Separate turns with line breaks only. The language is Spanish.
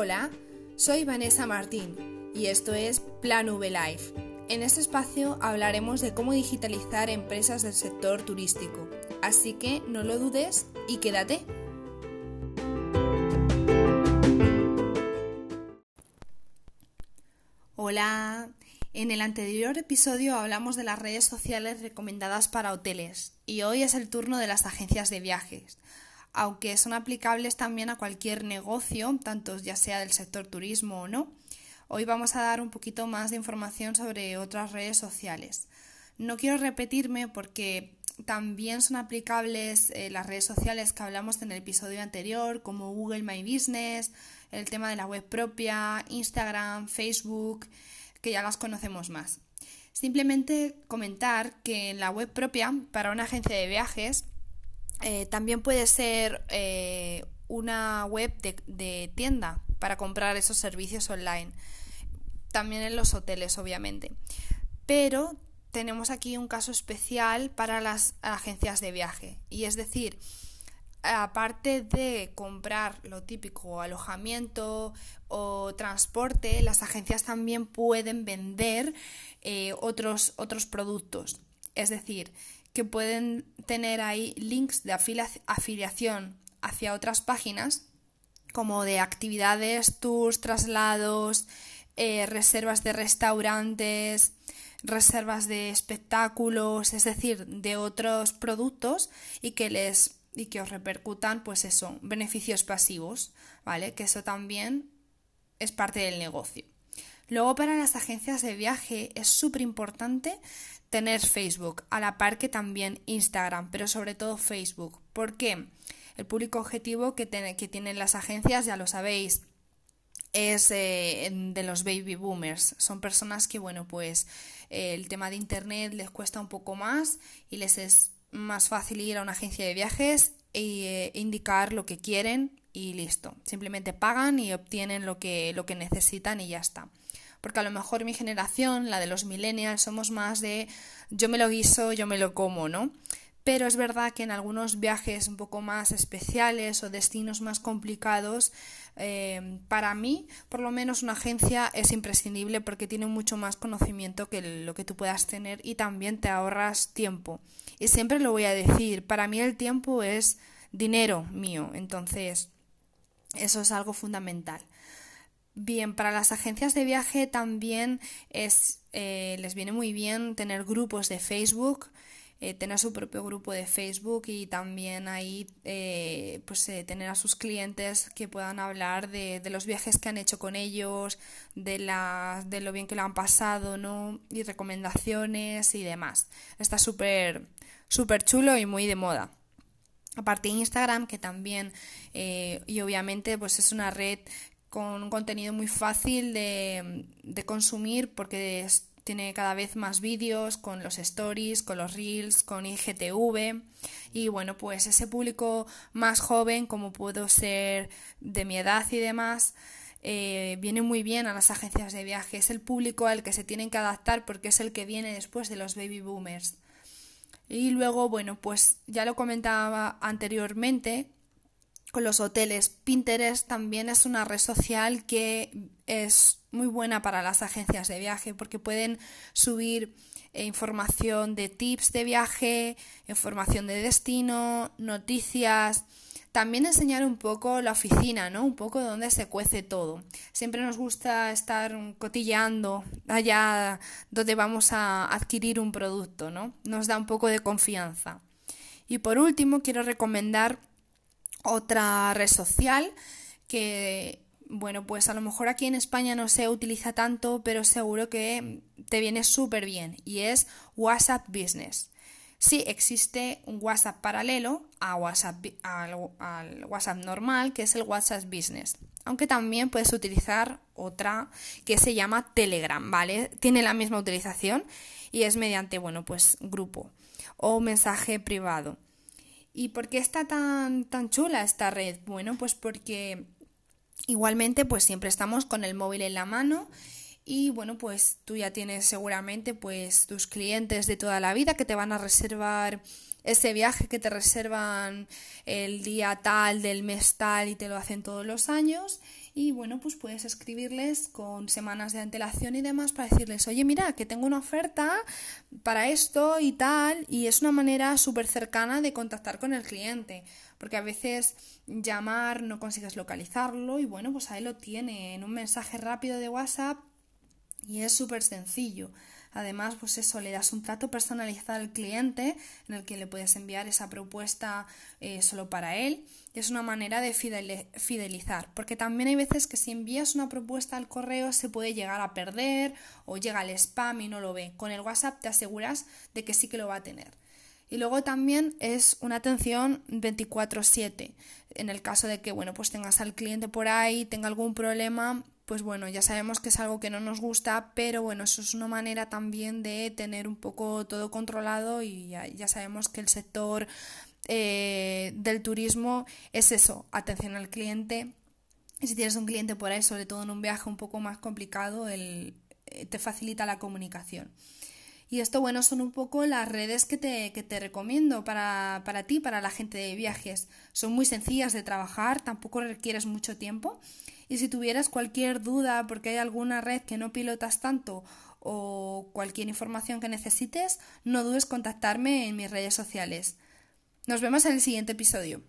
Hola, soy Vanessa Martín y esto es Plan V Life. En este espacio hablaremos de cómo digitalizar empresas del sector turístico, así que no lo dudes y quédate. Hola, en el anterior episodio hablamos de las redes sociales recomendadas para hoteles y hoy es el turno de las agencias de viajes aunque son aplicables también a cualquier negocio, tanto ya sea del sector turismo o no. Hoy vamos a dar un poquito más de información sobre otras redes sociales. No quiero repetirme porque también son aplicables eh, las redes sociales que hablamos en el episodio anterior, como Google My Business, el tema de la web propia, Instagram, Facebook, que ya las conocemos más. Simplemente comentar que en la web propia, para una agencia de viajes, eh, también puede ser eh, una web de, tienda para comprar esos servicios online. También en los hoteles, obviamente. Pero tenemos aquí un caso especial para las agencias de viaje. Y es decir, aparte de comprar lo típico, alojamiento o transporte, las agencias también pueden vender eh, otros, otros productos. Es decir, que pueden tener ahí links de afiliación hacia otras páginas, como de actividades, tours, traslados, eh, reservas de restaurantes, reservas de espectáculos, es decir, de otros productos y que les y que os repercutan, pues eso, beneficios pasivos, ¿vale? Que eso también es parte del negocio. Luego para las agencias de viaje es súper importante tener Facebook, a la par que también Instagram, pero sobre todo Facebook. ¿Por qué? El público objetivo que, que tienen las agencias, ya lo sabéis, es eh, de los baby boomers. Son personas que, bueno, pues eh, el tema de Internet les cuesta un poco más y les es más fácil ir a una agencia de viajes e indicar lo que quieren y listo. Simplemente pagan y obtienen lo que, lo que necesitan y ya está porque a lo mejor mi generación, la de los millennials, somos más de yo me lo guiso, yo me lo como, ¿no? Pero es verdad que en algunos viajes un poco más especiales o destinos más complicados, eh, para mí, por lo menos una agencia es imprescindible porque tiene mucho más conocimiento que lo que tú puedas tener y también te ahorras tiempo. Y siempre lo voy a decir, para mí el tiempo es dinero mío, entonces eso es algo fundamental. Bien, para las agencias de viaje también es, eh, les viene muy bien tener grupos de Facebook, eh, tener su propio grupo de Facebook y también ahí eh, pues, tener a sus clientes que puedan hablar de, de, los viajes que han hecho con ellos, de, la, de lo bien que lo han pasado, ¿no? Y recomendaciones y demás. Está súper súper chulo y muy de moda. Aparte Instagram, que también, y obviamente, pues es una red con un contenido muy fácil de, consumir porque tiene cada vez más vídeos con los stories, con los reels, con IGTV y bueno, pues ese público más joven como puedo ser de mi edad y demás, eh, viene muy bien a las agencias de viaje. Es el público al que se tienen que adaptar porque es el que viene después de los baby boomers. Y luego, bueno, pues ya lo comentaba anteriormente, con los hoteles. Pinterest también es una red social que es muy buena para las agencias de viaje porque pueden subir eh, información de tips de viaje, información de destino, noticias, también enseñar un poco la oficina, ¿no? Un poco donde se cuece todo. Siempre nos gusta estar cotilleando allá donde vamos a adquirir un producto, ¿no? Nos da un poco de confianza. Y por último, quiero recomendar otra red social que, bueno, pues a lo mejor aquí en España no se utiliza tanto, pero seguro que te viene súper bien y es WhatsApp Business. Sí, existe un WhatsApp paralelo a WhatsApp, al, al, WhatsApp normal, que es el WhatsApp Business. Aunque también puedes utilizar otra que se llama Telegram, ¿vale? Tiene la misma utilización y es mediante, bueno, pues grupo o mensaje privado. ¿Y por qué está tan, tan chula esta red? Bueno, pues porque igualmente pues siempre estamos con el móvil en la mano y bueno, pues tú ya tienes seguramente pues tus clientes de toda la vida que te van a reservar ese viaje que te reservan el día tal del mes tal y te lo hacen todos los años y bueno, pues puedes escribirles con semanas de antelación y demás para decirles, oye, mira, que tengo una oferta para esto y tal, y es una manera súper cercana de contactar con el cliente, porque a veces llamar no consigues localizarlo y bueno, pues ahí lo tiene en un mensaje rápido de WhatsApp y es súper sencillo. Además, pues eso, le das un trato personalizado al cliente en el que le puedes enviar esa propuesta eh, solo para él. Y es una manera de fidelizar, porque también hay veces que si envías una propuesta al correo se puede llegar a perder o llega al spam y no lo ve. Con el WhatsApp te aseguras de que sí que lo va a tener. Y luego también es una atención 24/7. En el caso de que, bueno, pues tengas al cliente por ahí, tenga algún problema, pues bueno, ya sabemos que es algo que no nos gusta, pero bueno, eso es una manera también de tener un poco todo controlado y ya, sabemos que el sector eh, del turismo es eso, atención al cliente. Y si tienes un cliente por ahí, sobre todo en un viaje un poco más complicado, el, eh, te facilita la comunicación. Y esto, bueno, son un poco las redes que te, que te recomiendo para, para ti, para la gente de viajes. Son muy sencillas de trabajar, tampoco requieres mucho tiempo y si tuvieras cualquier duda porque hay alguna red que no pilotas tanto o cualquier información que necesites, no dudes contactarme en mis redes sociales. Nos vemos en el siguiente episodio.